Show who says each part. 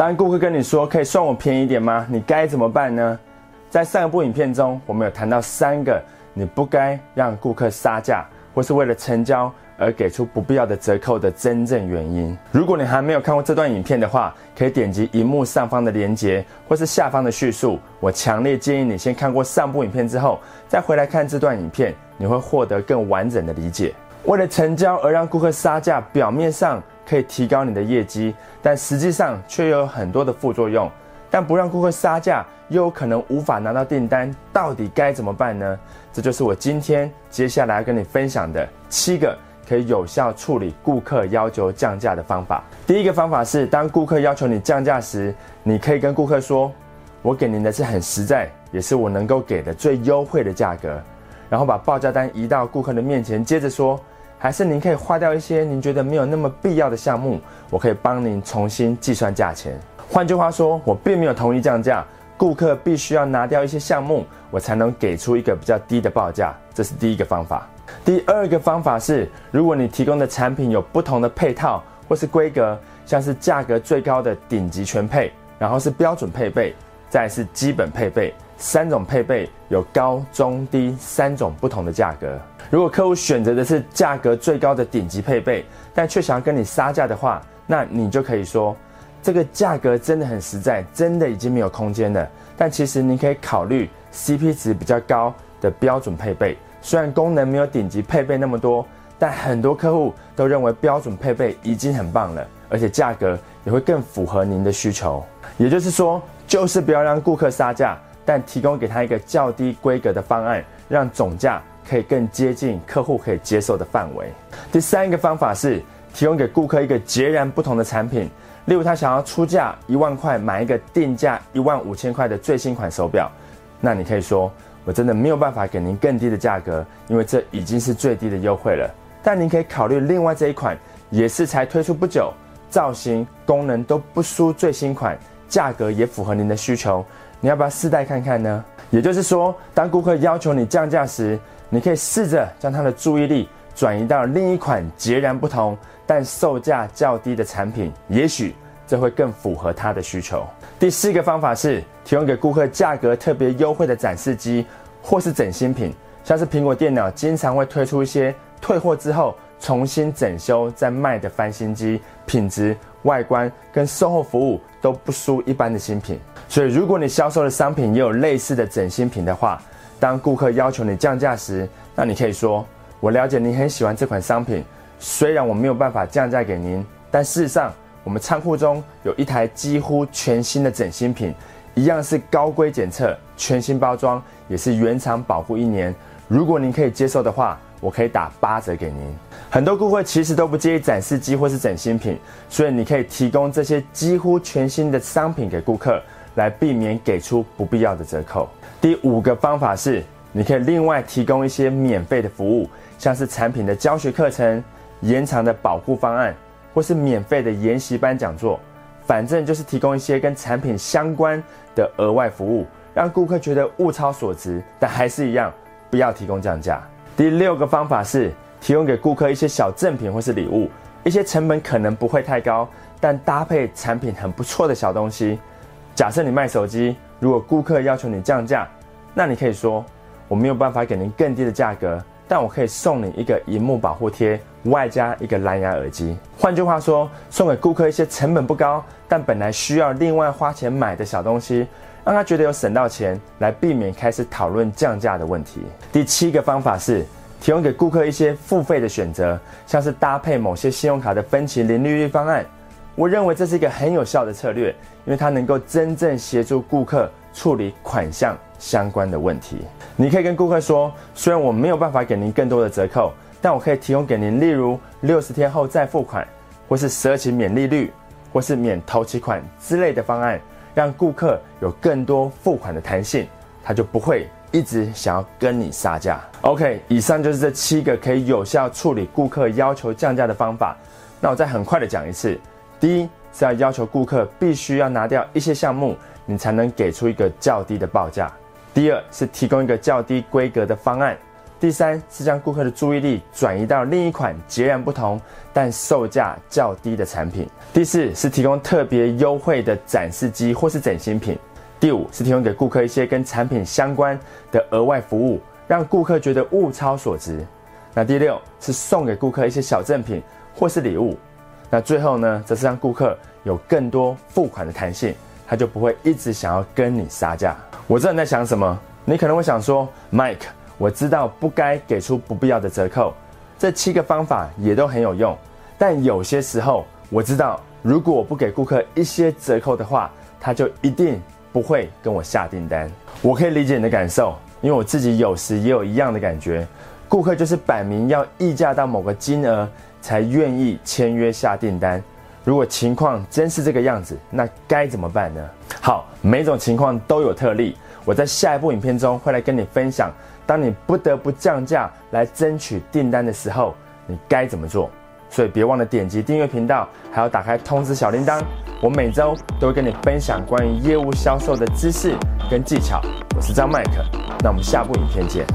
Speaker 1: 当顾客跟你说可以算我便宜一点吗？你该怎么办呢？在上一部影片中，我们有谈到三个你不该让顾客杀价，或是为了成交而给出不必要的折扣的真正原因。如果你还没有看过这段影片的话，可以点击荧幕上方的链接，或是下方的叙述。我强烈建议你先看过上部影片之后，再回来看这段影片，你会获得更完整的理解。为了成交而让顾客杀价，表面上可以提高你的业绩，但实际上却有很多的副作用。但不让顾客杀价，又有可能无法拿到订单，到底该怎么办呢？这就是我今天接下来要跟你分享的七个可以有效处理顾客要求降价的方法。第一个方法是，当顾客要求你降价时，你可以跟顾客说：“我给您的是很实在，也是我能够给的最优惠的价格。”然后把报价单移到顾客的面前，接着说：“还是您可以划掉一些您觉得没有那么必要的项目，我可以帮您重新计算价钱。”换句话说，我并没有同意降价，顾客必须要拿掉一些项目，我才能给出一个比较低的报价。这是第一个方法。第二个方法是，如果你提供的产品有不同的配套或是规格，像是价格最高的顶级全配，然后是标准配备，再是基本配备，三种配备有高中低三种不同的价格。如果客户选择的是价格最高的顶级配备，但却想要跟你杀价的话，那你就可以说。这个价格真的很实在，真的已经没有空间了。但其实您可以考虑 CP 值比较高的标准配备，虽然功能没有顶级配备那么多，但很多客户都认为标准配备已经很棒了，而且价格也会更符合您的需求。也就是说，就是不要让顾客杀价，但提供给他一个较低规格的方案，让总价可以更接近客户可以接受的范围。第三个方法是提供给顾客一个截然不同的产品。例如，他想要出价一万块买一个定价一万五千块的最新款手表，那你可以说，我真的没有办法给您更低的价格，因为这已经是最低的优惠了。但您可以考虑另外这一款，也是才推出不久，造型功能都不输最新款，价格也符合您的需求，你要不要试戴看看呢？也就是说，当顾客要求你降价时，你可以试着将他的注意力转移到另一款截然不同。但售价较低的产品，也许这会更符合他的需求。第四个方法是提供给顾客价格特别优惠的展示机，或是整新品，像是苹果电脑经常会推出一些退货之后重新整修再卖的翻新机，品质、外观跟售后服务都不输一般的新品。所以，如果你销售的商品也有类似的整新品的话，当顾客要求你降价时，那你可以说：“我了解你很喜欢这款商品。”虽然我没有办法降价给您，但事实上，我们仓库中有一台几乎全新的整新品，一样是高规检测、全新包装，也是原厂保护一年。如果您可以接受的话，我可以打八折给您。很多顾客其实都不介意展示机或是整新品，所以你可以提供这些几乎全新的商品给顾客，来避免给出不必要的折扣。第五个方法是，你可以另外提供一些免费的服务，像是产品的教学课程。延长的保护方案，或是免费的研习班讲座，反正就是提供一些跟产品相关的额外服务，让顾客觉得物超所值。但还是一样，不要提供降价。第六个方法是提供给顾客一些小赠品或是礼物，一些成本可能不会太高，但搭配产品很不错的小东西。假设你卖手机，如果顾客要求你降价，那你可以说我没有办法给您更低的价格。但我可以送你一个荧幕保护贴，外加一个蓝牙耳机。换句话说，送给顾客一些成本不高，但本来需要另外花钱买的小东西，让他觉得有省到钱，来避免开始讨论降价的问题。第七个方法是提供给顾客一些付费的选择，像是搭配某些信用卡的分期零利率方案。我认为这是一个很有效的策略，因为它能够真正协助顾客处理款项相关的问题。你可以跟顾客说，虽然我没有办法给您更多的折扣，但我可以提供给您，例如六十天后再付款，或是十二期免利率，或是免头期款之类的方案，让顾客有更多付款的弹性，他就不会一直想要跟你杀价。OK，以上就是这七个可以有效处理顾客要求降价的方法。那我再很快的讲一次，第一是要要求顾客必须要拿掉一些项目，你才能给出一个较低的报价。第二是提供一个较低规格的方案，第三是将顾客的注意力转移到另一款截然不同但售价较低的产品。第四是提供特别优惠的展示机或是整新品。第五是提供给顾客一些跟产品相关的额外服务，让顾客觉得物超所值。那第六是送给顾客一些小赠品或是礼物。那最后呢，则是让顾客有更多付款的弹性，他就不会一直想要跟你杀价。我知道你在想什么，你可能会想说，Mike。我知道不该给出不必要的折扣，这七个方法也都很有用。但有些时候，我知道如果我不给顾客一些折扣的话，他就一定不会跟我下订单。我可以理解你的感受，因为我自己有时也有一样的感觉。顾客就是摆明要溢价到某个金额才愿意签约下订单。如果情况真是这个样子，那该怎么办呢？好，每种情况都有特例。我在下一部影片中会来跟你分享，当你不得不降价来争取订单的时候，你该怎么做。所以别忘了点击订阅频道，还要打开通知小铃铛。我每周都会跟你分享关于业务销售的知识跟技巧。我是张麦克，那我们下部影片见。